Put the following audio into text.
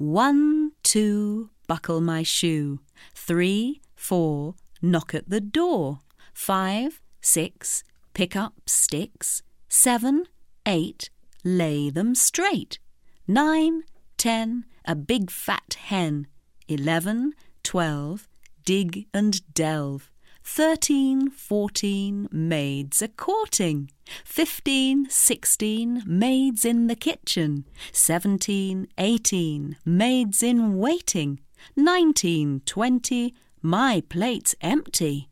One, two, buckle my shoe. Three, four, knock at the door. Five, six, pick up sticks. Seven, eight, lay them straight. Nine, ten, a big fat hen. Eleven, twelve, dig and delve. Thirteen, fourteen, maids a courting. Fifteen, sixteen, maids in the kitchen. Seventeen, eighteen, maids in waiting. Nineteen, twenty, my plate's empty.